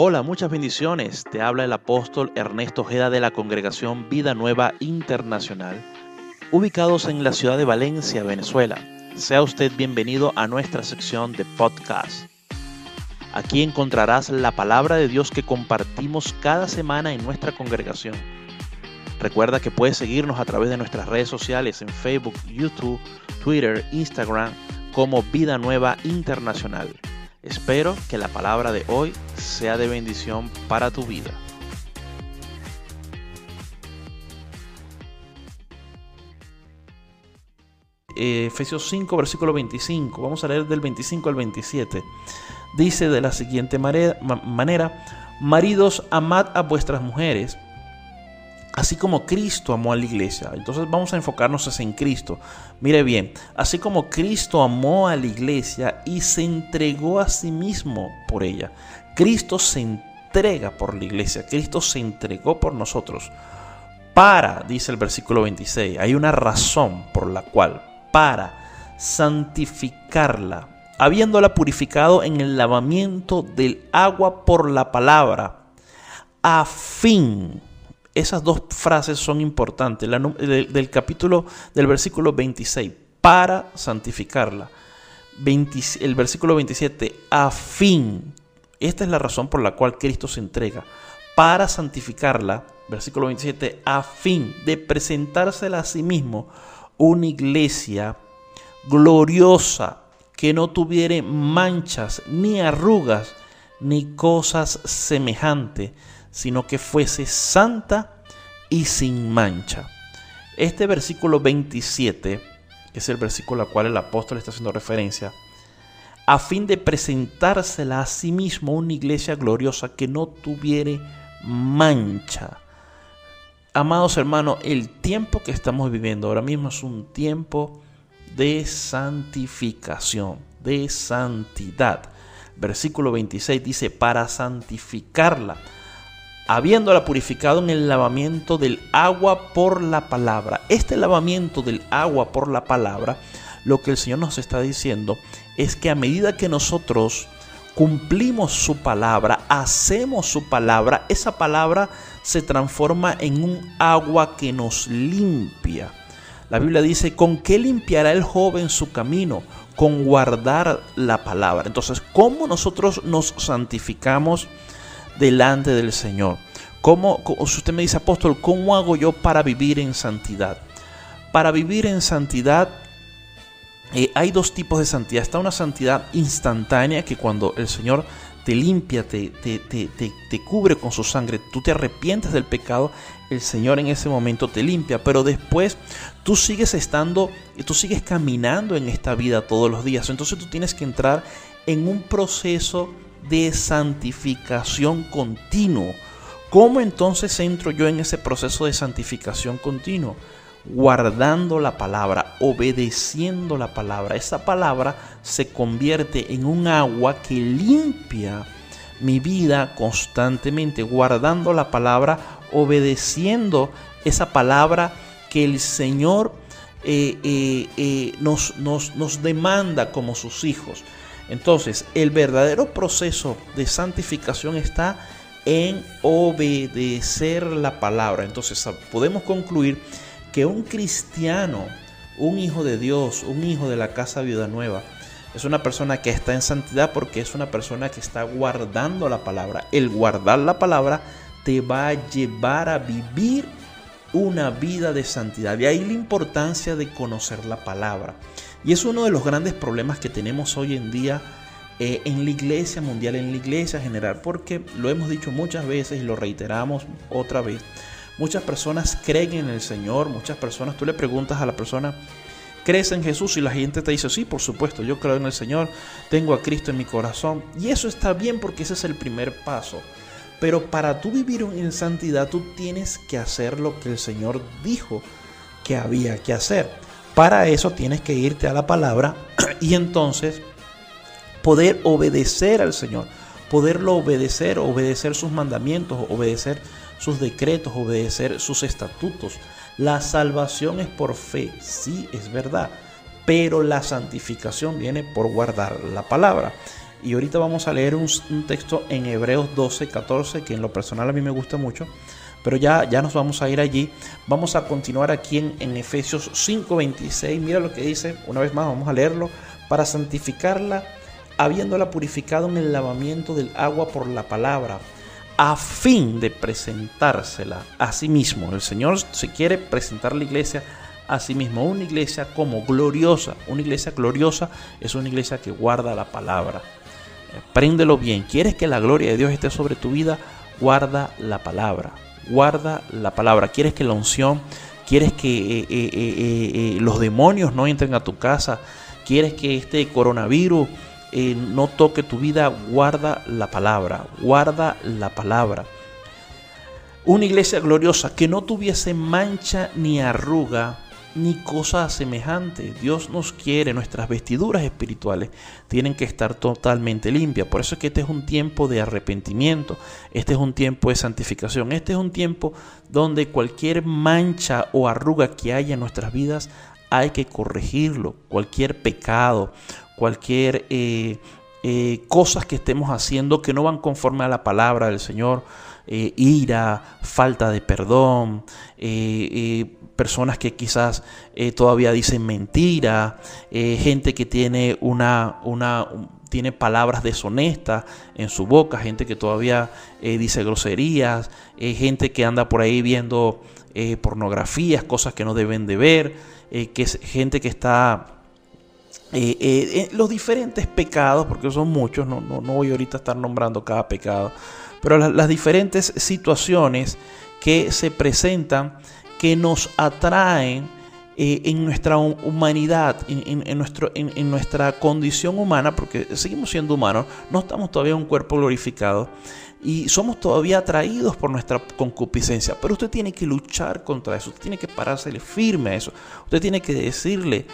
Hola, muchas bendiciones. Te habla el apóstol Ernesto Ojeda de la Congregación Vida Nueva Internacional, ubicados en la ciudad de Valencia, Venezuela. Sea usted bienvenido a nuestra sección de podcast. Aquí encontrarás la palabra de Dios que compartimos cada semana en nuestra congregación. Recuerda que puedes seguirnos a través de nuestras redes sociales en Facebook, YouTube, Twitter, Instagram como Vida Nueva Internacional. Espero que la palabra de hoy sea de bendición para tu vida. Efesios 5, versículo 25. Vamos a leer del 25 al 27. Dice de la siguiente manera, maridos, amad a vuestras mujeres Así como Cristo amó a la iglesia. Entonces vamos a enfocarnos en Cristo. Mire bien, así como Cristo amó a la iglesia y se entregó a sí mismo por ella. Cristo se entrega por la iglesia. Cristo se entregó por nosotros. Para, dice el versículo 26, hay una razón por la cual, para santificarla, habiéndola purificado en el lavamiento del agua por la palabra, a fin esas dos frases son importantes. del, capítulo, del versículo 26, para santificarla. el versículo 27, a fin. Esta es la razón por la cual Cristo se entrega. Para santificarla, versículo 27, a fin de presentársela a sí mismo una iglesia gloriosa que no tuviere manchas, ni arrugas, ni cosas semejantes sino que fuese santa y sin mancha. Este versículo 27, que es el versículo al cual el apóstol está haciendo referencia, a fin de presentársela a sí mismo una iglesia gloriosa que no tuviere mancha. Amados hermanos, el tiempo que estamos viviendo ahora mismo es un tiempo de santificación, de santidad. Versículo 26 dice, para santificarla habiéndola purificado en el lavamiento del agua por la palabra. Este lavamiento del agua por la palabra, lo que el Señor nos está diciendo es que a medida que nosotros cumplimos su palabra, hacemos su palabra, esa palabra se transforma en un agua que nos limpia. La Biblia dice, ¿con qué limpiará el joven su camino? Con guardar la palabra. Entonces, ¿cómo nosotros nos santificamos? Delante del Señor. ¿Cómo, usted me dice, apóstol, ¿cómo hago yo para vivir en santidad? Para vivir en santidad eh, hay dos tipos de santidad. Está una santidad instantánea que cuando el Señor te limpia, te, te, te, te, cubre con su sangre, tú te arrepientes del pecado, el Señor en ese momento te limpia, pero después tú sigues estando, y tú sigues caminando en esta vida todos los días. Entonces tú tienes que entrar en un proceso de santificación continuo. ¿Cómo entonces entro yo en ese proceso de santificación continuo? Guardando la palabra, obedeciendo la palabra. Esa palabra se convierte en un agua que limpia mi vida constantemente, guardando la palabra, obedeciendo esa palabra que el Señor eh, eh, eh, nos, nos, nos demanda como sus hijos. Entonces, el verdadero proceso de santificación está en obedecer la palabra. Entonces, podemos concluir que un cristiano, un hijo de Dios, un hijo de la casa viuda nueva, es una persona que está en santidad porque es una persona que está guardando la palabra. El guardar la palabra te va a llevar a vivir una vida de santidad. De ahí la importancia de conocer la palabra. Y es uno de los grandes problemas que tenemos hoy en día eh, en la iglesia mundial, en la iglesia general, porque lo hemos dicho muchas veces y lo reiteramos otra vez. Muchas personas creen en el Señor, muchas personas, tú le preguntas a la persona, ¿crees en Jesús? Y la gente te dice, sí, por supuesto, yo creo en el Señor, tengo a Cristo en mi corazón. Y eso está bien porque ese es el primer paso. Pero para tú vivir en santidad, tú tienes que hacer lo que el Señor dijo que había que hacer. Para eso tienes que irte a la palabra y entonces poder obedecer al Señor, poderlo obedecer, obedecer sus mandamientos, obedecer sus decretos, obedecer sus estatutos. La salvación es por fe, sí es verdad, pero la santificación viene por guardar la palabra. Y ahorita vamos a leer un, texto en Hebreos 12, 14, que en lo personal a mí me gusta mucho. Pero ya, ya nos vamos a ir allí. Vamos a continuar aquí en, en Efesios 5, 26. Mira lo que dice. Una vez más vamos a leerlo. Para santificarla, habiéndola purificado en el lavamiento del agua por la palabra a fin de presentársela a sí mismo. El Señor se quiere presentar la iglesia a sí mismo, una iglesia como gloriosa. Una iglesia gloriosa es una iglesia que guarda la palabra. Préndelo bien. ¿Quieres que la gloria de Dios esté sobre tu vida? Guarda la palabra. Guarda la palabra. ¿Quieres que la unción, quieres que eh, eh, eh, los demonios no entren a tu casa? ¿Quieres que este coronavirus no toque tu vida, guarda la palabra, guarda la palabra. Una iglesia gloriosa que no tuviese mancha ni arruga ni cosa semejante. Dios nos quiere, nuestras vestiduras espirituales tienen que estar totalmente limpias. Por eso es que este es un tiempo de arrepentimiento, este es un tiempo de santificación, este es un tiempo donde cualquier mancha o arruga que haya en nuestras vidas hay que corregirlo. Cualquier pecado, cualquier eh, eh, cosas que estemos haciendo que no van conforme a la palabra del Señor, eh, ira, falta de perdón, personas que quizás todavía dicen mentira, gente que tiene una, una tiene palabras deshonestas en su boca, gente que todavía dice groserías, gente que anda por ahí viendo pornografías, cosas que no deben de ver, que es gente que está eh, eh, eh, los diferentes pecados, porque son muchos, no, no, voy ahorita a estar nombrando cada pecado, pero las, diferentes situaciones que se presentan, que nos atraen en nuestra humanidad, en, nuestro, en, nuestra condición humana, porque seguimos siendo humanos, no estamos todavía en un cuerpo glorificado y somos todavía atraídos por nuestra concupiscencia, pero usted tiene que luchar contra eso, usted tiene que parársele firme a eso, usted tiene que decirle,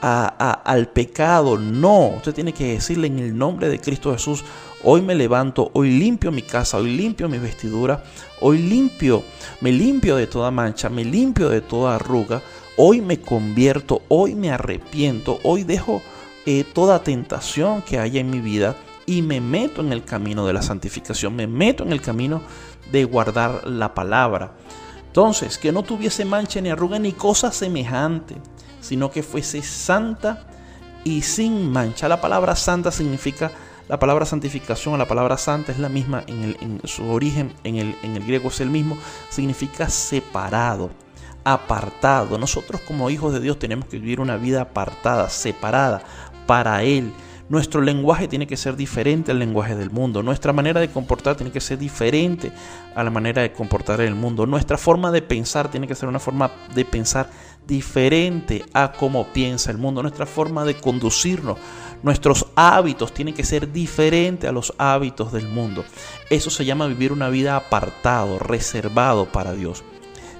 al pecado. No, usted tiene que decirle en el nombre de Cristo Jesús, hoy me levanto, hoy limpio mi casa, hoy limpio mi vestidura, hoy limpio, me limpio de toda mancha, me limpio de toda arruga, hoy me convierto, hoy me arrepiento, hoy dejo eh, toda tentación que haya en mi vida y me meto en el camino de la santificación, me meto en el camino de guardar la palabra. Entonces, que no tuviese mancha ni arruga ni cosa semejante sino que fuese santa y sin mancha. La palabra santa significa, la palabra santificación, la palabra santa es la misma en, su origen, en el, en el griego es el mismo, significa separado, apartado. Nosotros como hijos de Dios tenemos que vivir una vida apartada, separada para Él. Nuestro lenguaje tiene que ser diferente al lenguaje del mundo. Nuestra manera de comportar tiene que ser diferente a la manera de comportar el mundo. Nuestra forma de pensar tiene que ser una forma de pensar diferente a cómo piensa el mundo. Nuestra forma de conducirnos, nuestros hábitos tienen que ser diferentes a los hábitos del mundo. Eso se llama vivir una vida apartado, reservado para Dios.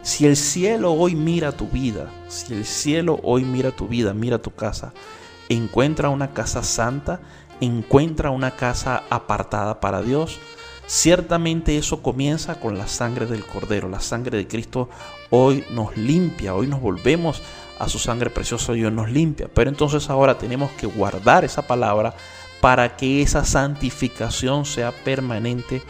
Si el cielo hoy mira tu vida, si el cielo hoy mira tu vida, mira tu casa, encuentra una casa santa, encuentra una casa apartada para Dios, Ciertamente eso comienza con la sangre del Cordero. La sangre de Cristo hoy nos limpia, hoy nos volvemos a su sangre preciosa y hoy nos limpia. Pero entonces ahora tenemos que guardar esa palabra para que esa santificación sea permanente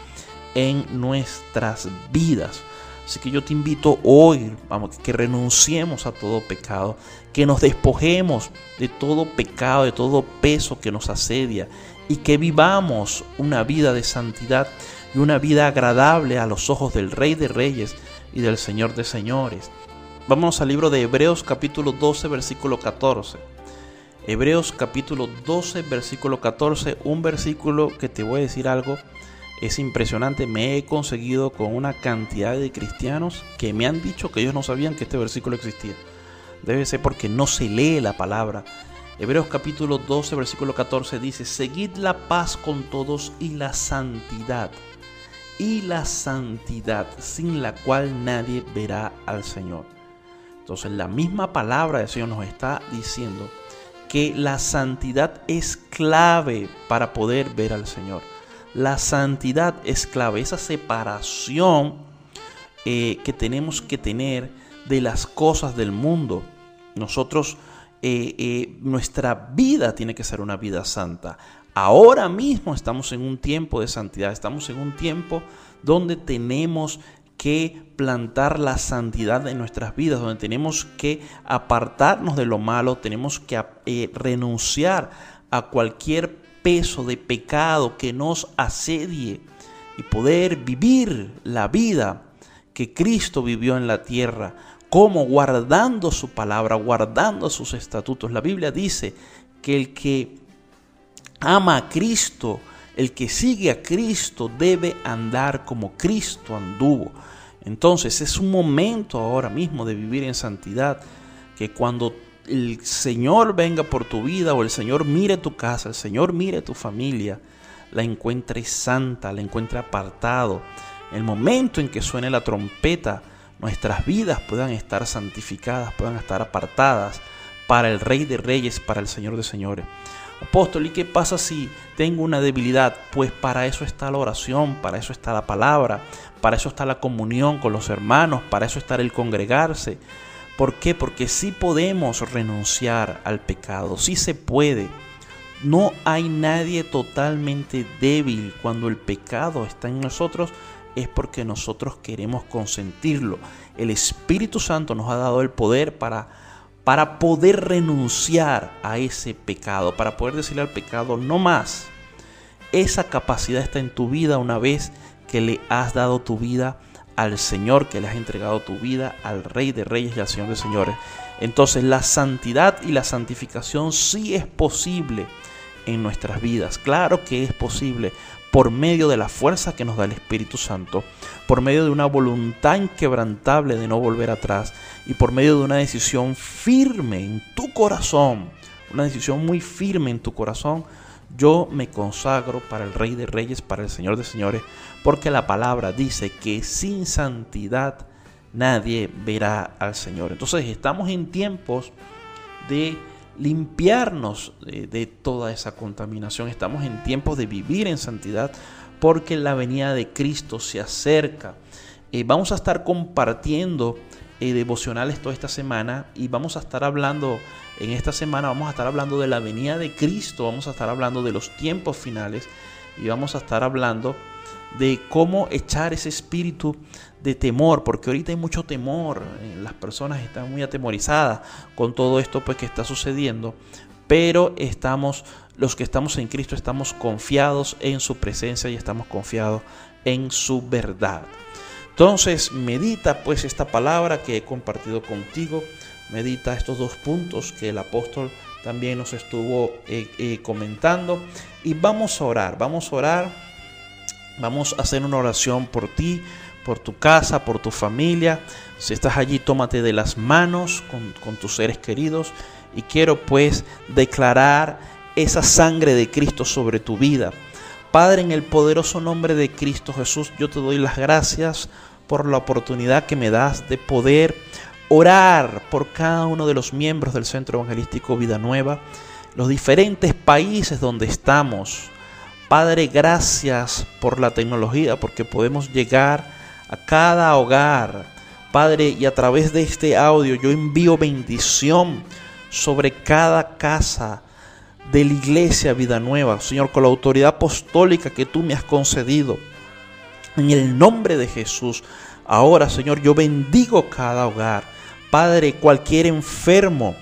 en nuestras vidas. Así que yo te invito hoy, vamos, que renunciemos a todo pecado, que nos despojemos de todo pecado, de todo peso que nos asedia y que vivamos una vida de santidad y una vida agradable a los ojos del Rey de Reyes y del Señor de Señores. Vamos al libro de Hebreos capítulo 12 versículo 14. Hebreos capítulo 12 versículo 14, un versículo que te voy a decir algo, es impresionante, me he conseguido con una cantidad de cristianos que me han dicho que ellos no sabían que este versículo existía. Debe ser porque no se lee la palabra Hebreos capítulo 12, versículo 14 dice, Seguid la paz con todos y la santidad, y la santidad sin la cual nadie verá al Señor. Entonces la misma palabra del Señor nos está diciendo que la santidad es clave para poder ver al Señor. La santidad es clave, esa separación eh, que tenemos que tener de las cosas del mundo. Nosotros eh, eh, nuestra vida tiene que ser una vida santa, Ahora mismo estamos en un tiempo de santidad, estamos en un tiempo donde tenemos que plantar la santidad en nuestras vidas, donde tenemos que apartarnos de lo malo, tenemos que eh, renunciar a cualquier peso de pecado que nos asedie y poder vivir la vida que Cristo vivió en la tierra, como guardando su palabra, guardando sus estatutos. La Biblia dice que el que ama a Cristo, el que sigue a Cristo debe andar como Cristo anduvo. Entonces es un momento ahora mismo de vivir en santidad, que cuando el Señor venga por tu vida o el Señor mire tu casa, el Señor mire tu familia, la encuentre santa, la encuentre apartado. El momento en que suene la trompeta, nuestras vidas puedan estar santificadas, puedan estar apartadas para el Rey de Reyes, para el Señor de Señores. Apóstol, ¿y qué pasa si tengo una debilidad? Pues para eso está la oración, para eso está la palabra, para eso está la comunión con los hermanos, para eso está el congregarse. ¿Por qué? Porque sí podemos renunciar al pecado, sí se puede. No hay nadie totalmente débil cuando el pecado está en nosotros, es porque nosotros queremos consentirlo. El Espíritu Santo nos ha dado el poder para para poder renunciar a ese pecado, para poder decirle al pecado no más. Esa capacidad está en tu vida una vez que le has dado tu vida al Señor, que le has entregado tu vida al Rey de Reyes y al Señor de Señores. Entonces la santidad y la santificación sí es posible en nuestras vidas. Claro que es posible por medio de la fuerza que nos da el Espíritu Santo, por medio de una voluntad inquebrantable de no volver atrás y por medio de una decisión firme en tu corazón, una decisión muy firme en tu corazón, yo me consagro para el Rey de Reyes, para el Señor de Señores, porque la palabra dice que sin santidad nadie verá al Señor. Entonces estamos en tiempos de limpiarnos de, toda esa contaminación. Estamos en tiempos de vivir en santidad porque la venida de Cristo se acerca. Eh, vamos a estar compartiendo eh, devocionales toda esta semana y vamos a estar hablando en esta semana, vamos a estar hablando de la venida de Cristo, vamos a estar hablando de los tiempos finales y vamos a estar hablando de cómo echar ese espíritu de temor, porque ahorita hay mucho temor, eh, las personas están muy atemorizadas con todo esto pues que está sucediendo, pero estamos los que estamos en Cristo estamos confiados en su presencia y estamos confiados en su verdad. Entonces, medita pues esta palabra que he compartido contigo, medita estos dos puntos que el apóstol también nos estuvo eh, eh, comentando y vamos a orar, vamos a orar, vamos a hacer una oración por ti, por tu casa, por tu familia. Si estás allí, tómate de las manos con, tus seres queridos. Y quiero pues declarar esa sangre de Cristo sobre tu vida. Padre, en el poderoso nombre de Cristo Jesús, yo te doy las gracias por la oportunidad que me das de poder orar por cada uno de los miembros del Centro Evangelístico Vida Nueva, los diferentes países donde estamos. Padre, gracias por la tecnología, porque podemos llegar a cada hogar. Padre, y a través de este audio yo envío bendición sobre cada casa de la iglesia Vida Nueva, Señor, con la autoridad apostólica que tú me has concedido. En el nombre de Jesús, ahora, Señor, yo bendigo cada hogar. Padre, cualquier enfermo,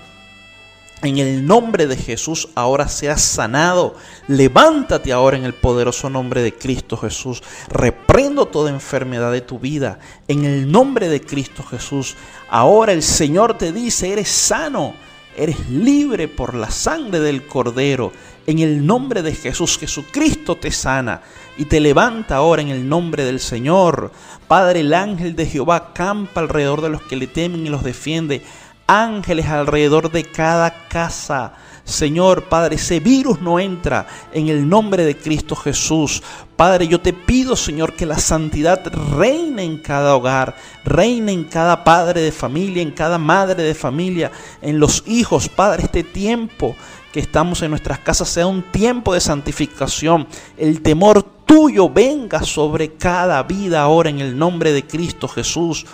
en el nombre de Jesús ahora seas sanado. Levántate ahora en el poderoso nombre de Cristo Jesús. Reprendo toda enfermedad de tu vida. En el nombre de Cristo Jesús. Ahora el Señor te dice, eres sano. Eres libre por la sangre del Cordero. En el nombre de Jesús, Jesucristo te sana y te levanta ahora en el nombre del Señor. Padre, el ángel de Jehová campa alrededor de los que le temen y los defiende ángeles alrededor de cada casa. Señor, Padre, ese virus no entra en el nombre de Cristo Jesús. Padre, yo te pido, Señor, que la santidad reine en cada hogar, reine en cada padre de familia, en cada madre de familia, en los hijos. Padre, este tiempo que estamos en nuestras casas sea un tiempo de santificación. El temor tuyo venga sobre cada vida ahora en el nombre de Cristo Jesús.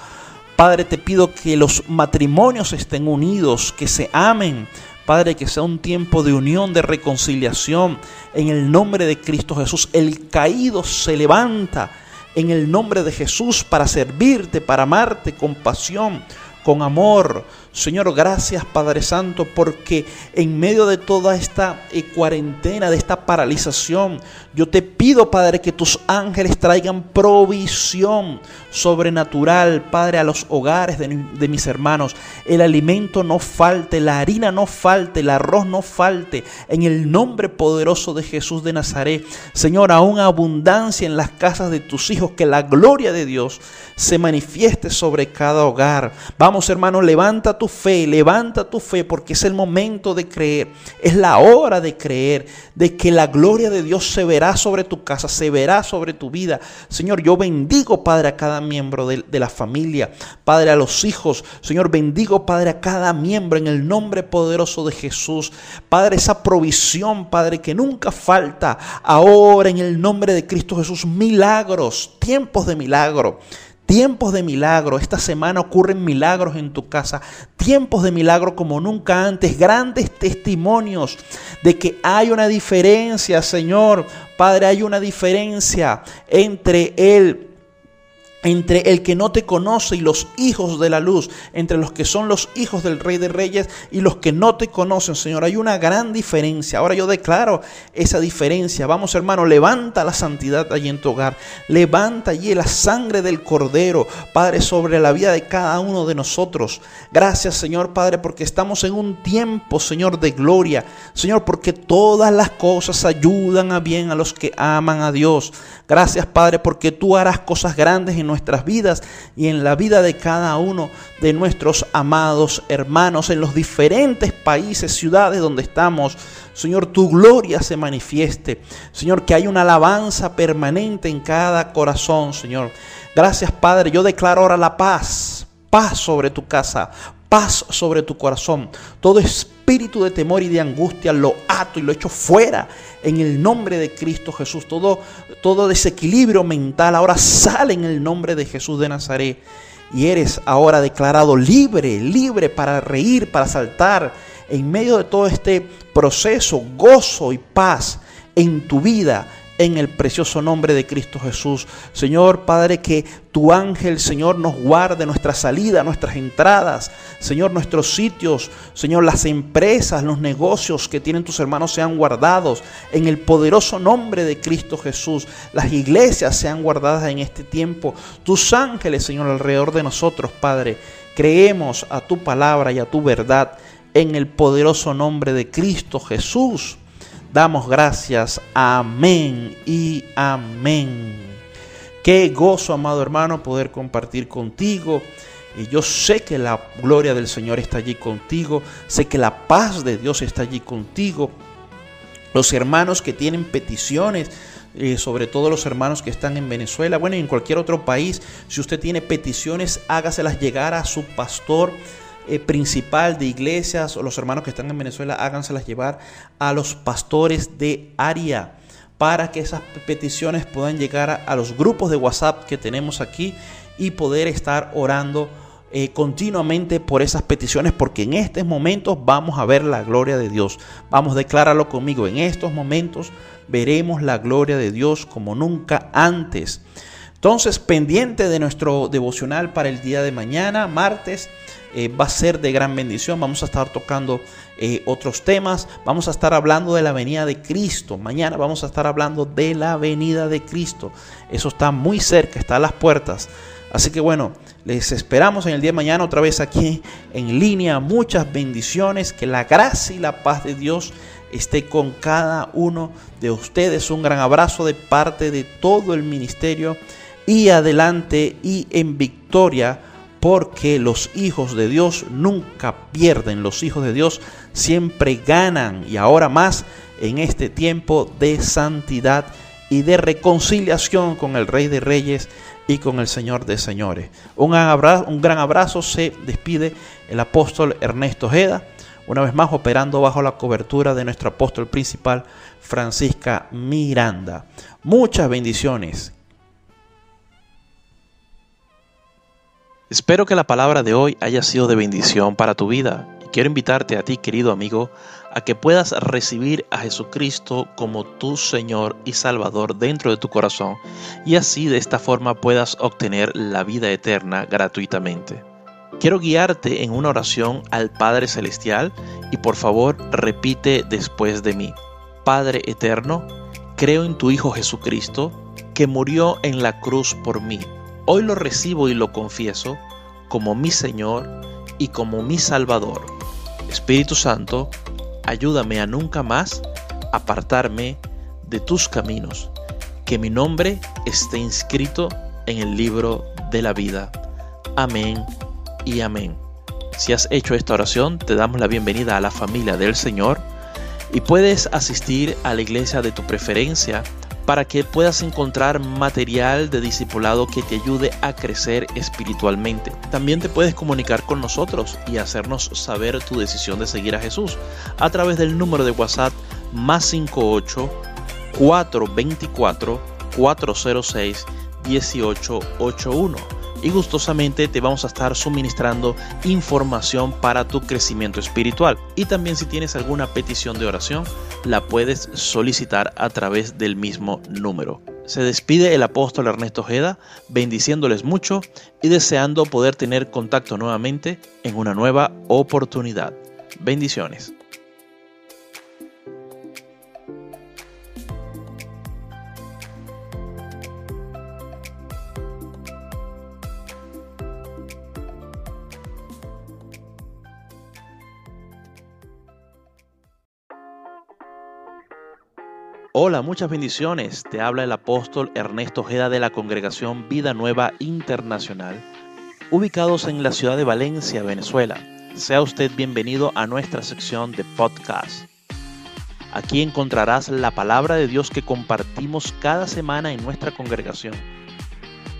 Padre, te pido que los matrimonios estén unidos, que se amen. Padre, que sea un tiempo de unión, de reconciliación. En el nombre de Cristo Jesús, el caído se levanta en el nombre de Jesús para servirte, para amarte con pasión, con amor. Señor, gracias Padre Santo, porque en medio de toda esta eh, cuarentena, de esta paralización, yo te pido, Padre, que tus ángeles traigan provisión sobrenatural, Padre, a los hogares de, de, mis hermanos. El alimento no falte, la harina no falte, el arroz no falte. En el nombre poderoso de Jesús de Nazaret, Señor, aún abundancia en las casas de tus hijos, que la gloria de Dios se manifieste sobre cada hogar. Vamos, hermano, levanta tu fe, levanta tu fe, porque es el momento de creer. Es la hora de creer, de que la gloria de Dios se verá sobre tu casa, se verá sobre tu vida. Señor, yo bendigo, Padre, a cada miembro de, de la familia, Padre, a los hijos. Señor, bendigo, Padre, a cada miembro en el nombre poderoso de Jesús. Padre, esa provisión, Padre, que nunca falta. Ahora en el nombre de Cristo Jesús, milagros, tiempos de milagro. Tiempos de milagro. Esta semana ocurren milagros en tu casa. Tiempos de milagro como nunca antes. Grandes testimonios de que hay una diferencia, Señor. Padre, hay una diferencia entre Él entre el que no te conoce y los hijos de la luz, entre los que son los hijos del Rey de Reyes y los que no te conocen, Señor. Hay una gran diferencia. Ahora yo declaro esa diferencia. Vamos, hermano, levanta la santidad allí en tu hogar. Levanta allí la sangre del Cordero, Padre, sobre la vida de cada uno de nosotros. Gracias, Señor, Padre, porque estamos en un tiempo, Señor, de gloria. Señor, porque todas las cosas ayudan a bien a los que aman a Dios. Gracias, Padre, porque tú harás cosas grandes en nuestras vidas y en la vida de cada uno de nuestros amados hermanos en los diferentes países, ciudades donde estamos. Señor, tu gloria se manifieste. Señor, que hay una alabanza permanente en cada corazón, Señor. Gracias, Padre. Yo declaro ahora la paz. Paz sobre tu casa, paz sobre tu corazón. Todo espíritu de temor y de angustia lo ato y lo echo fuera en el nombre de Cristo Jesús. Todo, todo desequilibrio mental ahora sale en el nombre de Jesús de Nazaret. Y eres ahora declarado libre, libre para reír, para saltar. En medio de todo este proceso, gozo y paz en tu vida, en el precioso nombre de Cristo Jesús. Señor Padre, que tu ángel, Señor, nos guarde nuestra salida, nuestras entradas, Señor, nuestros sitios, Señor, las empresas, los negocios que tienen tus hermanos sean guardados en el poderoso nombre de Cristo Jesús. Las iglesias sean guardadas en este tiempo. Tus ángeles, Señor, alrededor de nosotros, Padre. Creemos a tu palabra y a tu verdad en el poderoso nombre de Cristo Jesús damos gracias. Amén y amén. Qué gozo, amado hermano, poder compartir contigo. Y yo sé que la gloria del Señor está allí contigo. Sé que la paz de Dios está allí contigo. Los hermanos que tienen peticiones, eh, sobre todo los hermanos que están en Venezuela, bueno, y en cualquier otro país, si usted tiene peticiones, hágaselas llegar a su pastor eh, principal de iglesias o los hermanos que están en Venezuela, háganselas llevar a los pastores de área para que esas peticiones puedan llegar a, los grupos de WhatsApp que tenemos aquí y poder estar orando eh, continuamente por esas peticiones porque en estos momentos vamos a ver la gloria de Dios. Vamos, a declararlo conmigo. En estos momentos veremos la gloria de Dios como nunca antes. Entonces, pendiente de nuestro devocional para el día de mañana, martes. Eh, va a ser de gran bendición. Vamos a estar tocando eh, otros temas. Vamos a estar hablando de la venida de Cristo. Mañana vamos a estar hablando de la venida de Cristo. Eso está muy cerca, está a las puertas. Así que bueno, les esperamos en el día de mañana otra vez aquí en línea. Muchas bendiciones. Que la gracia y la paz de Dios esté con cada uno de ustedes. Un gran abrazo de parte de todo el ministerio. Y adelante y en victoria porque los hijos de Dios nunca pierden, los hijos de Dios siempre ganan y ahora más en este tiempo de santidad y de reconciliación con el Rey de Reyes y con el Señor de Señores. Un abrazo, un gran abrazo se despide el apóstol Ernesto Ojeda, una vez más operando bajo la cobertura de nuestro apóstol principal Francisca Miranda. Muchas bendiciones. Espero que la palabra de hoy haya sido de bendición para tu vida quiero invitarte a ti, querido amigo, a que puedas recibir a Jesucristo como tu Señor y Salvador dentro de tu corazón y así de esta forma puedas obtener la vida eterna gratuitamente. Quiero guiarte en una oración al Padre Celestial y por favor repite después de mí. Padre Eterno, creo en tu Hijo Jesucristo, que murió en la cruz por mí. Hoy lo recibo y lo confieso como mi Señor y como mi Salvador. Espíritu Santo, ayúdame a nunca más apartarme de tus caminos, que mi nombre esté inscrito en el libro de la vida. Amén y amén. Si has hecho esta oración, te damos la bienvenida a la familia del Señor y puedes asistir a la iglesia de tu preferencia para que puedas encontrar material de discipulado que te ayude a crecer espiritualmente. También te puedes comunicar con nosotros y hacernos saber tu decisión de seguir a Jesús a través del número de WhatsApp más 58 424 406 1881 y gustosamente te vamos a estar suministrando información para tu crecimiento espiritual. Y también si tienes alguna petición de oración, la puedes solicitar a través del mismo número. Se despide el apóstol Ernesto Ojeda, bendiciéndoles mucho y deseando poder tener contacto nuevamente en una nueva oportunidad. Bendiciones. Hola, muchas bendiciones. Te habla el apóstol Ernesto Ojeda de la congregación Vida Nueva Internacional, ubicados en la ciudad de Valencia, Venezuela. Sea usted bienvenido a nuestra sección de podcast. Aquí encontrarás la palabra de Dios que compartimos cada semana en nuestra congregación.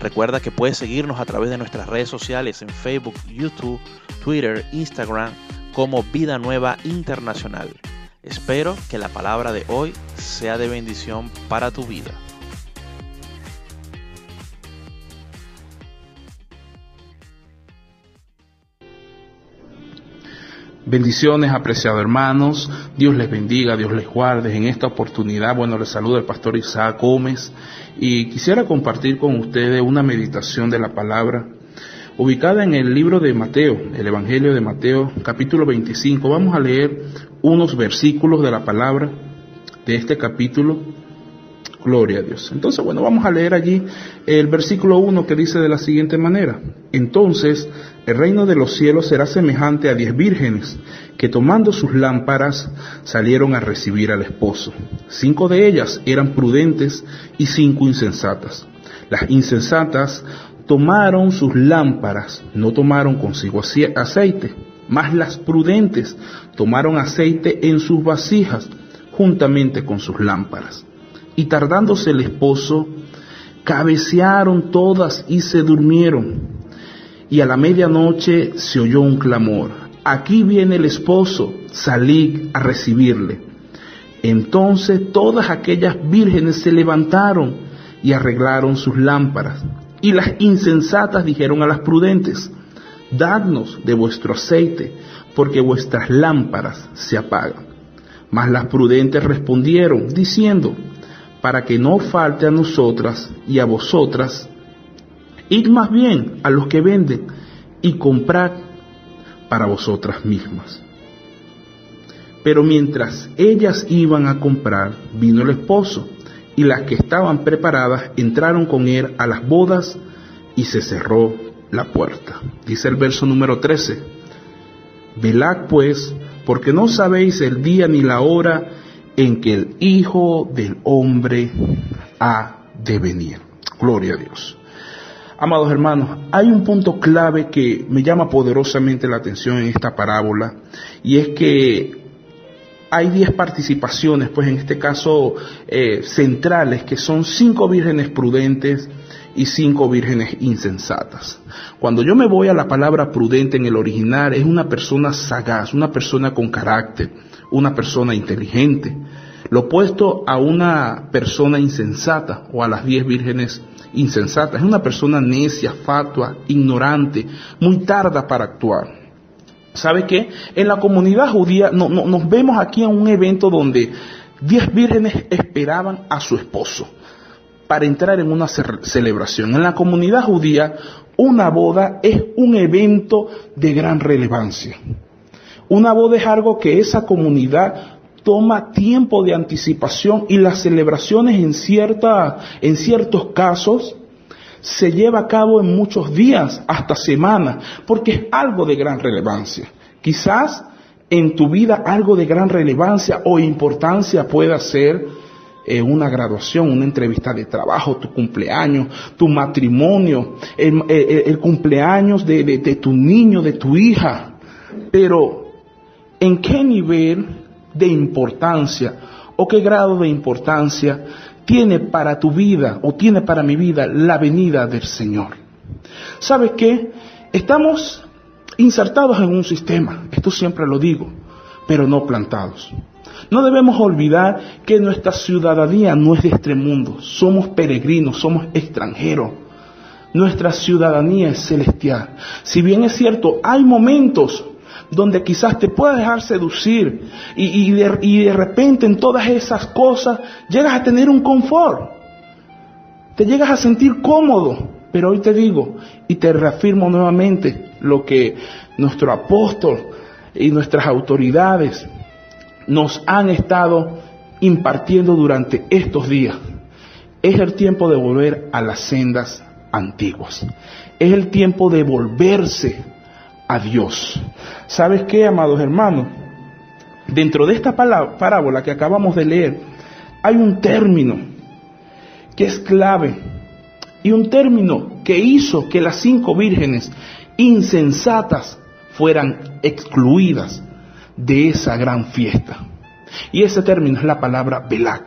Recuerda que puedes seguirnos a través de nuestras redes sociales en Facebook, YouTube, Twitter, Instagram como Vida Nueva Internacional. Espero que la palabra de hoy sea de bendición para tu vida. Bendiciones, apreciados hermanos. Dios les bendiga, Dios les guarde. En esta oportunidad, bueno, les saluda el pastor Isaac Gómez y quisiera compartir con ustedes una meditación de la palabra ubicada en el libro de Mateo, el Evangelio de Mateo, capítulo 25. Vamos a leer unos versículos de la palabra de este capítulo. Gloria a Dios. Entonces, bueno, vamos a leer allí el versículo 1 que dice de la siguiente manera. Entonces, el reino de los cielos será semejante a diez vírgenes que tomando sus lámparas salieron a recibir al esposo. Cinco de ellas eran prudentes y cinco insensatas. Las insensatas tomaron sus lámparas, no tomaron consigo aceite, mas las prudentes tomaron aceite en sus vasijas juntamente con sus lámparas. Y tardándose el esposo, cabecearon todas y se durmieron. Y a la medianoche se oyó un clamor, aquí viene el esposo, salid a recibirle. Entonces todas aquellas vírgenes se levantaron y arreglaron sus lámparas. Y las insensatas dijeron a las prudentes, dadnos de vuestro aceite, porque vuestras lámparas se apagan. Mas las prudentes respondieron, diciendo, para que no falte a nosotras y a vosotras, id más bien a los que venden y comprad para vosotras mismas. Pero mientras ellas iban a comprar, vino el esposo, y las que estaban preparadas entraron con él a las bodas y se cerró la puerta. Dice el verso número 13. Velad pues, porque no sabéis el día ni la hora en que el Hijo del Hombre ha de venir. Gloria a Dios. Amados hermanos, hay un punto clave que me llama poderosamente la atención en esta parábola y es que hay diez participaciones, pues en este caso eh, centrales, que son cinco vírgenes prudentes, y cinco vírgenes insensatas. Cuando yo me voy a la palabra prudente en el original, es una persona sagaz, una persona con carácter, una persona inteligente. Lo opuesto a una persona insensata o a las diez vírgenes insensatas. Es una persona necia, fatua, ignorante, muy tarda para actuar. ¿Sabe qué? En la comunidad judía no, nos vemos aquí en un evento donde diez vírgenes esperaban a su esposo para entrar en una celebración. En la comunidad judía, una boda es un evento de gran relevancia. Una boda es algo que esa comunidad toma tiempo de anticipación y las celebraciones en, cierta, en ciertos casos se lleva a cabo en muchos días, hasta semanas, porque es algo de gran relevancia. Quizás en tu vida algo de gran relevancia o importancia pueda ser eh, una graduación, una entrevista de trabajo, tu cumpleaños, tu matrimonio, el, cumpleaños de, de tu niño, de tu hija. Pero, ¿en qué nivel de importancia o qué grado de importancia tiene para tu vida o tiene para mi vida la venida del Señor. ¿Sabes qué? Estamos insertados en un sistema, esto siempre lo digo, pero no plantados. No debemos olvidar que nuestra ciudadanía no es de este mundo, somos peregrinos, somos extranjeros. Nuestra ciudadanía es celestial. Si bien es cierto, hay momentos donde quizás te puedas dejar seducir y, de, y de repente en todas esas cosas llegas a tener un confort, te llegas a sentir cómodo. Pero hoy te digo y te reafirmo nuevamente lo que nuestro apóstol y nuestras autoridades nos han estado impartiendo durante estos días. Es el tiempo de volver a las sendas antiguas. Es el tiempo de volverse a Dios. ¿Sabes qué, amados hermanos? Dentro de esta parábola que acabamos de leer, hay un término que es clave y un término que hizo que las cinco vírgenes insensatas fueran excluidas de esa gran fiesta. Y ese término es la palabra Belak.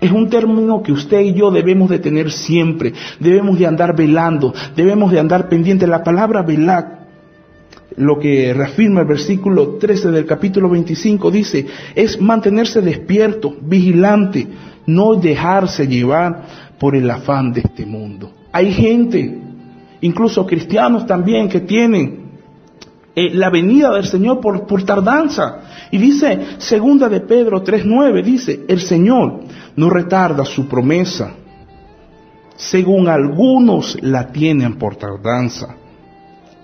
Es un término que usted y yo debemos de tener siempre, debemos de andar velando, debemos de andar pendiente. La palabra Belak lo que reafirma el versículo 13 del capítulo 25 dice, es mantenerse despierto, vigilante, no dejarse llevar por el afán de este mundo. Hay gente, incluso cristianos también, que tienen eh, la venida del Señor por, por tardanza. Y dice, segunda de Pedro 3.9, dice, el Señor no retarda su promesa, según algunos la tienen por tardanza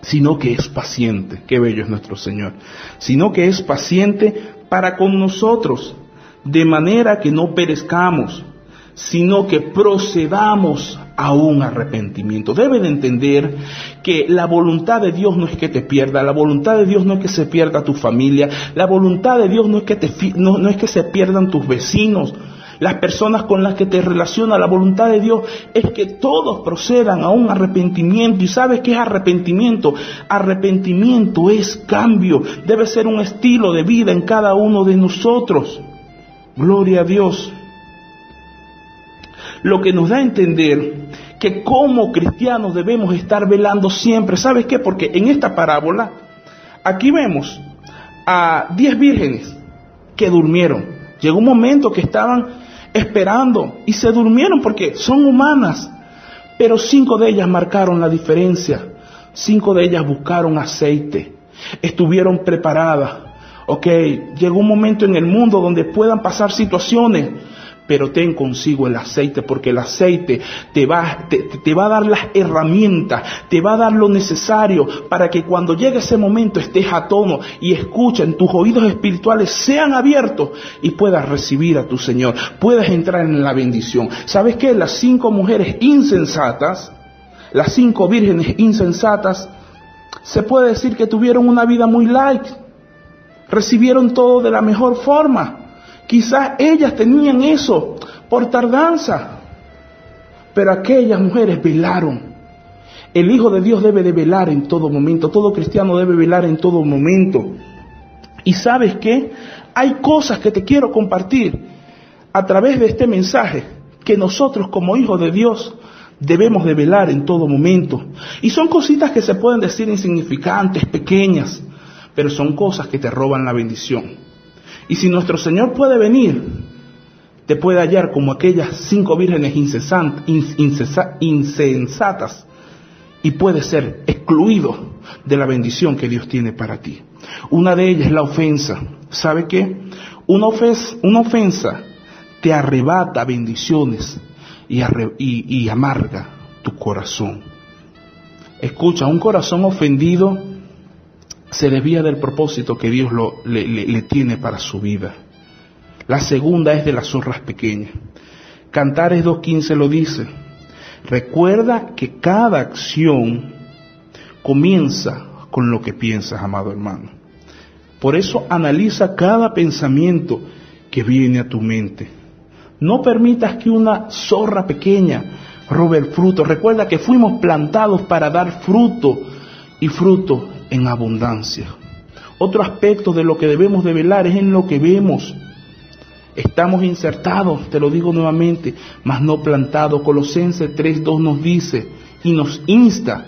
sino que es paciente, qué bello es nuestro Señor, sino que es paciente para con nosotros, de manera que no perezcamos, sino que procedamos a un arrepentimiento. Deben entender que la voluntad de Dios no es que te pierda, la voluntad de Dios no es que se pierda tu familia, la voluntad de Dios no es que, te, no, es que se pierdan tus vecinos, las personas con las que te relaciona la voluntad de Dios es que todos procedan a un arrepentimiento. ¿Y sabes qué es arrepentimiento? Arrepentimiento es cambio, debe ser un estilo de vida en cada uno de nosotros. Gloria a Dios. Lo que nos da a entender que como cristianos debemos estar velando siempre. ¿Sabes qué? Porque en esta parábola, aquí vemos a diez vírgenes que durmieron. Llegó un momento que estaban esperando y se durmieron porque son humanas. Pero cinco de ellas marcaron la diferencia. Cinco de ellas buscaron aceite. Estuvieron preparadas. Ok, llegó un momento en el mundo donde puedan pasar situaciones pero ten consigo el aceite, porque el aceite te va, te, va a dar las herramientas, te va a dar lo necesario para que cuando llegue ese momento estés a tono y escuchen, tus oídos espirituales sean abiertos y puedas recibir a tu Señor, puedas entrar en la bendición. ¿Sabes qué? Las cinco mujeres insensatas, las cinco vírgenes insensatas, se puede decir que tuvieron una vida muy light, recibieron todo de la mejor forma. Quizás ellas tenían eso por tardanza, pero aquellas mujeres velaron. El Hijo de Dios debe de velar en todo momento, todo cristiano debe velar en todo momento. Y sabes qué? Hay cosas que te quiero compartir a través de este mensaje que nosotros como hijos de Dios debemos de velar en todo momento. Y son cositas que se pueden decir insignificantes, pequeñas, pero son cosas que te roban la bendición. Y si nuestro Señor puede venir, te puede hallar como aquellas cinco vírgenes insensatas y puede ser excluido de la bendición que Dios tiene para ti. Una de ellas es la ofensa. ¿Sabe qué? Una ofensa, una ofensa te arrebata bendiciones y, amarga tu corazón. Escucha, un corazón ofendido se desvía del propósito que Dios le, le tiene para su vida. La segunda es de las zorras pequeñas. Cantares 2.15 lo dice. Recuerda que cada acción comienza con lo que piensas, amado hermano. Por eso analiza cada pensamiento que viene a tu mente. No permitas que una zorra pequeña robe el fruto. Recuerda que fuimos plantados para dar fruto y fruto en abundancia. Otro aspecto de lo que debemos de velar es en lo que vemos. Estamos insertados, te lo digo nuevamente, mas no plantados. Colosenses 3.2 nos dice y nos insta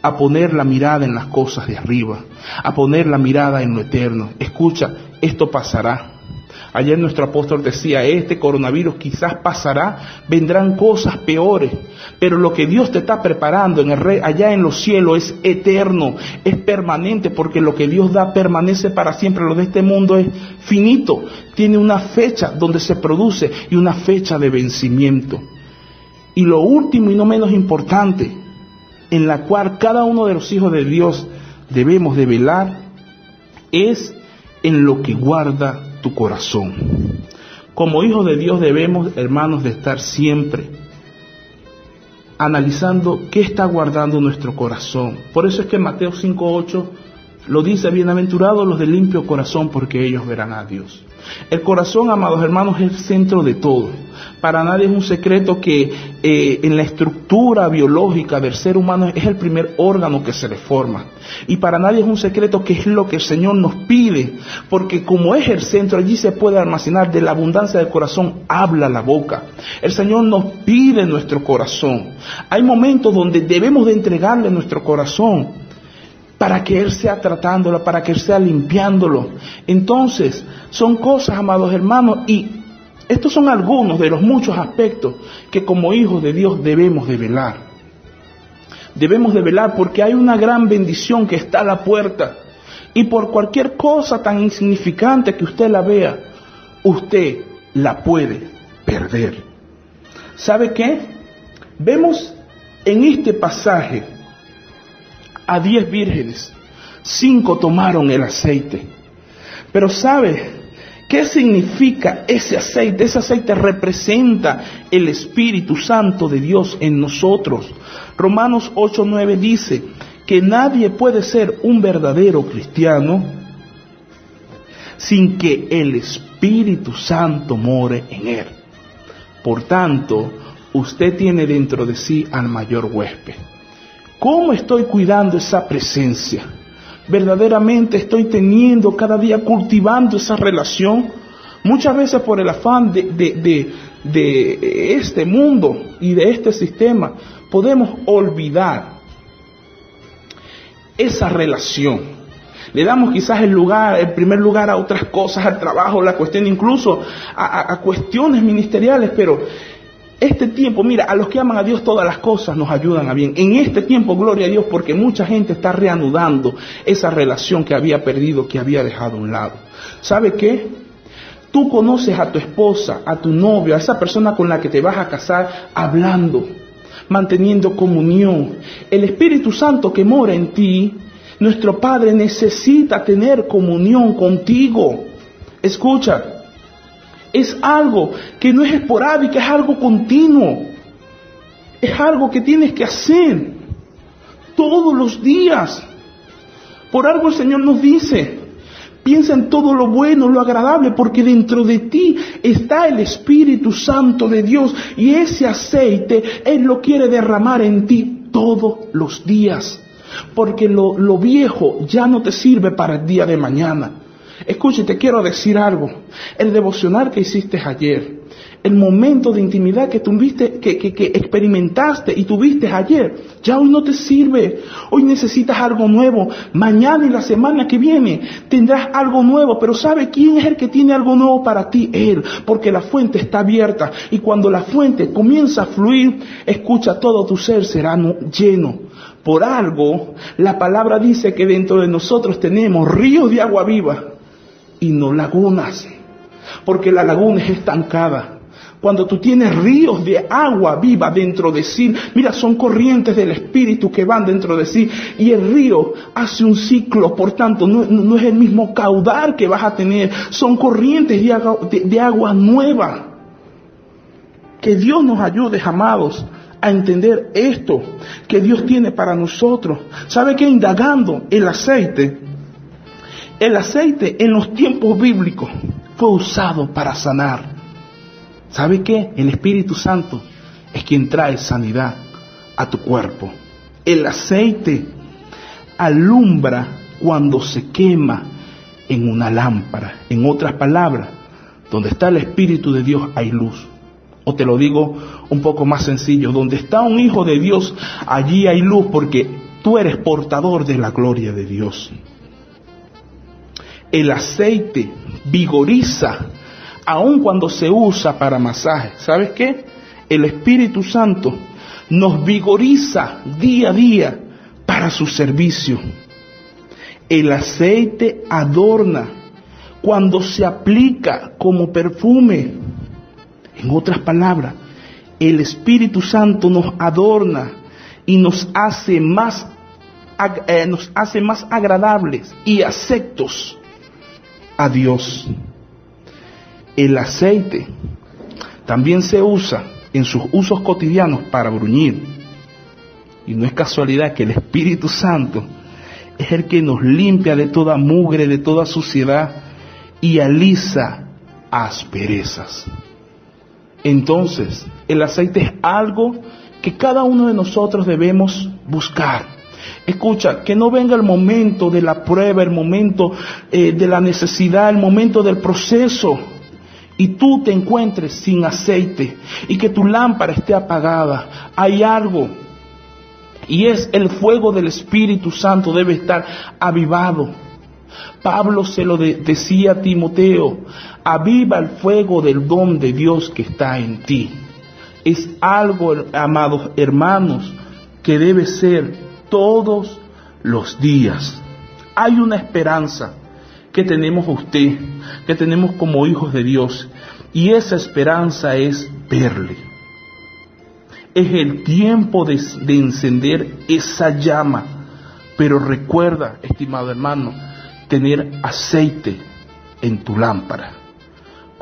a poner la mirada en las cosas de arriba, a poner la mirada en lo eterno. Escucha, esto pasará. Ayer nuestro apóstol decía, este coronavirus quizás pasará, vendrán cosas peores, pero lo que Dios te está preparando en el rey, allá en los cielos es eterno, es permanente, porque lo que Dios da permanece para siempre, lo de este mundo es finito, tiene una fecha donde se produce y una fecha de vencimiento. Y lo último y no menos importante, en la cual cada uno de los hijos de Dios debemos de velar, es en lo que guarda tu corazón. Como hijos de Dios debemos, hermanos, de estar siempre analizando qué está guardando nuestro corazón. Por eso es que Mateo 5.8 lo dice, bienaventurados los de limpio corazón, porque ellos verán a Dios. El corazón, amados hermanos, es el centro de todo. Para nadie es un secreto que eh, en la estructura biológica del ser humano es el primer órgano que se le forma. Y para nadie es un secreto que es lo que el Señor nos pide, porque como es el centro, allí se puede almacenar de la abundancia del corazón, habla la boca. El Señor nos pide nuestro corazón. Hay momentos donde debemos de entregarle nuestro corazón para que Él sea tratándolo, para que Él sea limpiándolo. Entonces, son cosas, amados hermanos, y estos son algunos de los muchos aspectos que como hijos de Dios debemos de velar. Debemos de velar porque hay una gran bendición que está a la puerta. Y por cualquier cosa tan insignificante que usted la vea, usted la puede perder. ¿Sabe qué? Vemos en este pasaje a diez vírgenes, cinco tomaron el aceite. Pero ¿sabe qué significa ese aceite? Ese aceite representa el Espíritu Santo de Dios en nosotros. Romanos 8:9 dice que nadie puede ser un verdadero cristiano sin que el Espíritu Santo more en él. Por tanto, usted tiene dentro de sí al mayor huésped. ¿Cómo estoy cuidando esa presencia? ¿Verdaderamente estoy teniendo cada día cultivando esa relación? Muchas veces por el afán de, de, este mundo y de este sistema podemos olvidar esa relación. Le damos quizás el lugar, el primer lugar a otras cosas, al trabajo, la cuestión incluso a cuestiones ministeriales, pero este tiempo, mira, a los que aman a Dios todas las cosas nos ayudan a bien. En este tiempo, gloria a Dios, porque mucha gente está reanudando esa relación que había perdido, que había dejado a un lado. ¿Sabe qué? Tú conoces a tu esposa, a tu novio, a esa persona con la que te vas a casar hablando, manteniendo comunión. El Espíritu Santo que mora en ti, nuestro Padre necesita tener comunión contigo. Escucha, es algo que no es esporádico, es algo continuo. Es algo que tienes que hacer todos los días. Por algo el Señor nos dice, piensa en todo lo bueno, lo agradable, porque dentro de ti está el Espíritu Santo de Dios y ese aceite Él lo quiere derramar en ti todos los días. Porque lo, lo viejo ya no te sirve para el día de mañana. Escuche, te quiero decir algo. El devocional que hiciste ayer, el momento de intimidad que tuviste, que, que, experimentaste y tuviste ayer, ya hoy no te sirve. Hoy necesitas algo nuevo. Mañana y la semana que viene tendrás algo nuevo. Pero ¿sabe quién es el que tiene algo nuevo para ti? Él. Porque la fuente está abierta. Y cuando la fuente comienza a fluir, escucha, todo tu ser será lleno Por algo, la palabra dice que dentro de nosotros tenemos ríos de agua viva y no lagunas, porque la laguna es estancada. Cuando tú tienes ríos de agua viva dentro de sí, mira, son corrientes del Espíritu que van dentro de sí y el río hace un ciclo, por tanto, no, es el mismo caudal que vas a tener, son corrientes de agua, de agua nueva. Que Dios nos ayude, amados, a entender esto que Dios tiene para nosotros. ¿Sabe qué? Indagando el aceite, el aceite en los tiempos bíblicos fue usado para sanar. ¿Sabe qué? El Espíritu Santo es quien trae sanidad a tu cuerpo. El aceite alumbra cuando se quema en una lámpara. En otras palabras, donde está el Espíritu de Dios hay luz. O te lo digo un poco más sencillo, donde está un hijo de Dios, allí hay luz porque tú eres portador de la gloria de Dios. El aceite vigoriza aun cuando se usa para masaje. ¿Sabes qué? El Espíritu Santo nos vigoriza día a día para su servicio. El aceite adorna cuando se aplica como perfume. En otras palabras, el Espíritu Santo nos adorna y nos hace más, eh, nos hace más agradables y aceptos a Dios. El aceite también se usa en sus usos cotidianos para bruñir. Y no es casualidad que el Espíritu Santo es el que nos limpia de toda mugre, de toda suciedad y alisa asperezas. Entonces, el aceite es algo que cada uno de nosotros debemos buscar. Escucha, que no venga el momento de la prueba, el momento eh, de la necesidad, el momento del proceso y tú te encuentres sin aceite y que tu lámpara esté apagada, hay algo. Y es el fuego del Espíritu Santo debe estar avivado. Pablo se lo decía a Timoteo, aviva el fuego del don de Dios que está en ti. Es algo, amados hermanos, que debe ser todos los días. Hay una esperanza que tenemos usted, que tenemos como hijos de Dios. Y esa esperanza es verle. Es el tiempo de, de encender esa llama. Pero recuerda, estimado hermano, tener aceite en tu lámpara.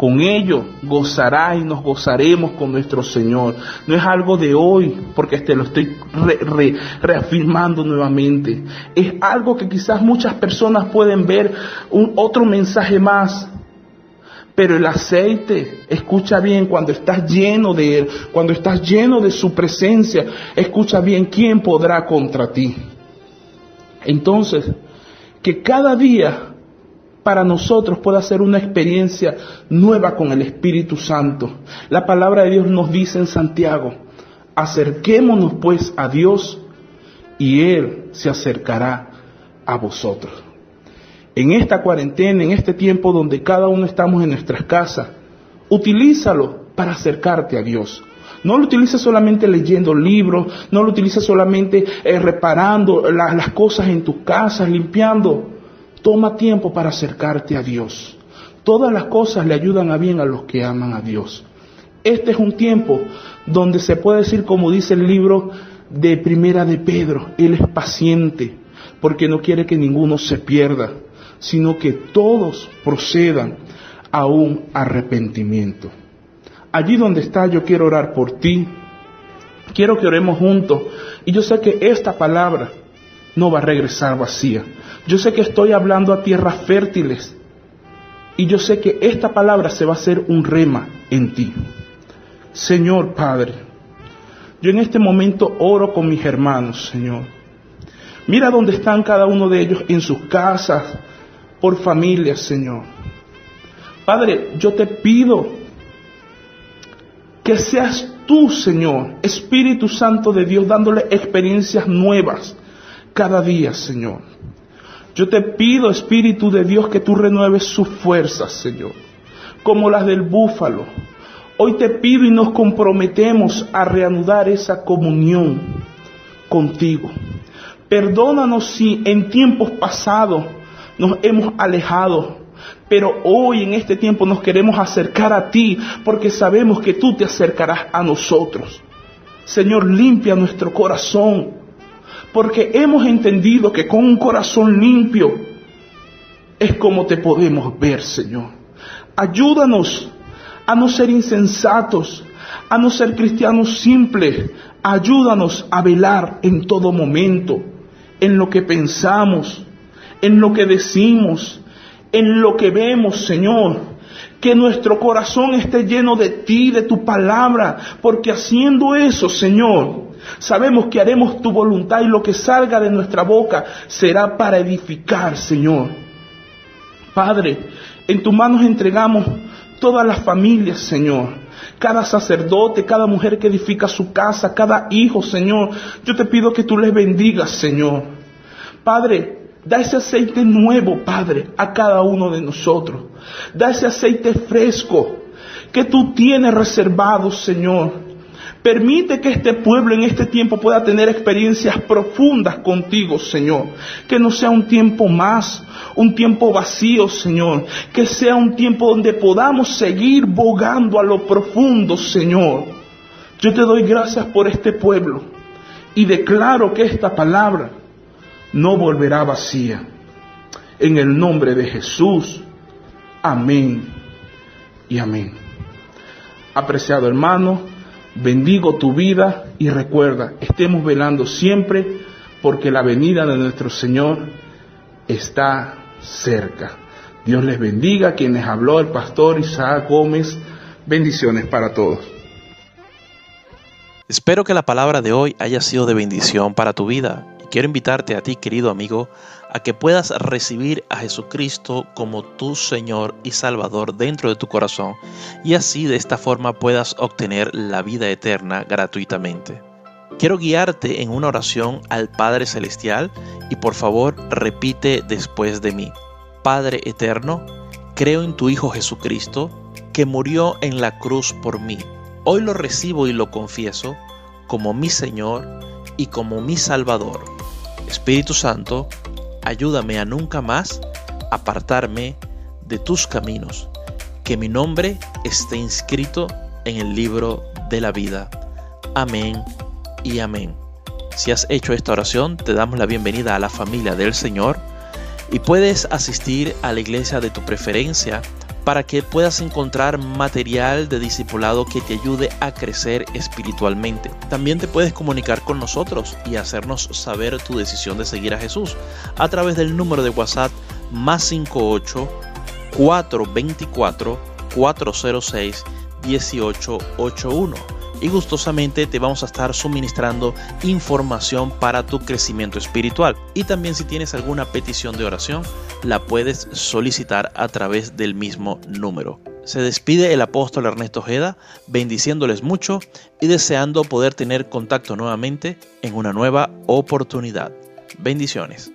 Con ello gozará y nos gozaremos con nuestro Señor. No es algo de hoy, porque te lo estoy reafirmando nuevamente. Es algo que quizás muchas personas pueden ver un otro mensaje más. Pero el aceite, escucha bien, cuando estás lleno de Él, cuando estás lleno de su presencia, escucha bien, ¿quién podrá contra ti? Entonces, que cada día para nosotros pueda ser una experiencia nueva con el Espíritu Santo. La palabra de Dios nos dice en Santiago, acerquémonos pues a Dios y Él se acercará a vosotros. En esta cuarentena, en este tiempo donde cada uno estamos en nuestras casas, utilízalo para acercarte a Dios. No lo utilices solamente leyendo libros, no lo utilices solamente eh, reparando las cosas en tus casas, limpiando. Toma tiempo para acercarte a Dios. Todas las cosas le ayudan a bien a los que aman a Dios. Este es un tiempo donde se puede decir, como dice el libro de Primera de Pedro, Él es paciente, porque no quiere que ninguno se pierda, sino que todos procedan a un arrepentimiento. Allí donde está, yo quiero orar por ti. Quiero que oremos juntos. Y yo sé que esta palabra no va a regresar vacía. Yo sé que estoy hablando a tierras fértiles y yo sé que esta palabra se va a hacer un rema en ti. Señor Padre, yo en este momento oro con mis hermanos, Señor. Mira dónde están cada uno de ellos en sus casas, por familias, Señor. Padre, yo te pido que seas tú, Señor, Espíritu Santo de Dios, dándole experiencias nuevas cada día, Señor. Yo te pido, Espíritu de Dios, que tú renueves sus fuerzas, Señor, como las del búfalo. Hoy te pido y nos comprometemos a reanudar esa comunión contigo. Perdónanos si en tiempos pasados nos hemos alejado. Pero hoy en este tiempo nos queremos acercar a ti porque sabemos que tú te acercarás a nosotros. Señor, limpia nuestro corazón porque hemos entendido que con un corazón limpio es como te podemos ver, Señor. Ayúdanos a no ser insensatos, a no ser cristianos simples. Ayúdanos a velar en todo momento, en lo que pensamos, en lo que decimos, en lo que vemos, Señor. Que nuestro corazón esté lleno de ti, de tu palabra, porque haciendo eso, Señor, sabemos que haremos tu voluntad y lo que salga de nuestra boca será para edificar, Señor. Padre, en tus manos entregamos todas las familias, Señor. Cada sacerdote, cada mujer que edifica su casa, cada hijo, Señor. Yo te pido que tú les bendigas, Señor. Padre, Da ese aceite nuevo, Padre, a cada uno de nosotros. Da ese aceite fresco que tú tienes reservado, Señor. Permite que este pueblo en este tiempo pueda tener experiencias profundas contigo, Señor. Que no sea un tiempo más, un tiempo vacío, Señor. Que sea un tiempo donde podamos seguir bogando a lo profundo, Señor. Yo te doy gracias por este pueblo y declaro que esta palabra no volverá vacía. En el nombre de Jesús. Amén y amén. Apreciado hermano, bendigo tu vida y recuerda, estemos velando siempre porque la venida de nuestro Señor está cerca. Dios les bendiga. Quienes habló el pastor Isaac Gómez. Bendiciones para todos. Espero que la palabra de hoy haya sido de bendición para tu vida Quiero invitarte a ti, querido amigo, a que puedas recibir a Jesucristo como tu Señor y Salvador dentro de tu corazón y así de esta forma puedas obtener la vida eterna gratuitamente. Quiero guiarte en una oración al Padre Celestial y por favor repite después de mí. Padre Eterno, creo en tu Hijo Jesucristo, que murió en la cruz por mí. Hoy lo recibo y lo confieso como mi Señor y como mi Salvador. Espíritu Santo, ayúdame a nunca más apartarme de tus caminos, que mi nombre esté inscrito en el libro de la vida. Amén y amén. Si has hecho esta oración, te damos la bienvenida a la familia del Señor y puedes asistir a la iglesia de tu preferencia para que puedas encontrar material de discipulado que te ayude a crecer espiritualmente. También te puedes comunicar con nosotros y hacernos saber tu decisión de seguir a Jesús a través del número de WhatsApp más 58 424 406 1881 y gustosamente te vamos a estar suministrando información para tu crecimiento espiritual. Y también si tienes alguna petición de oración, la puedes solicitar a través del mismo número. Se despide el apóstol Ernesto Ojeda, bendiciéndoles mucho y deseando poder tener contacto nuevamente en una nueva oportunidad. Bendiciones.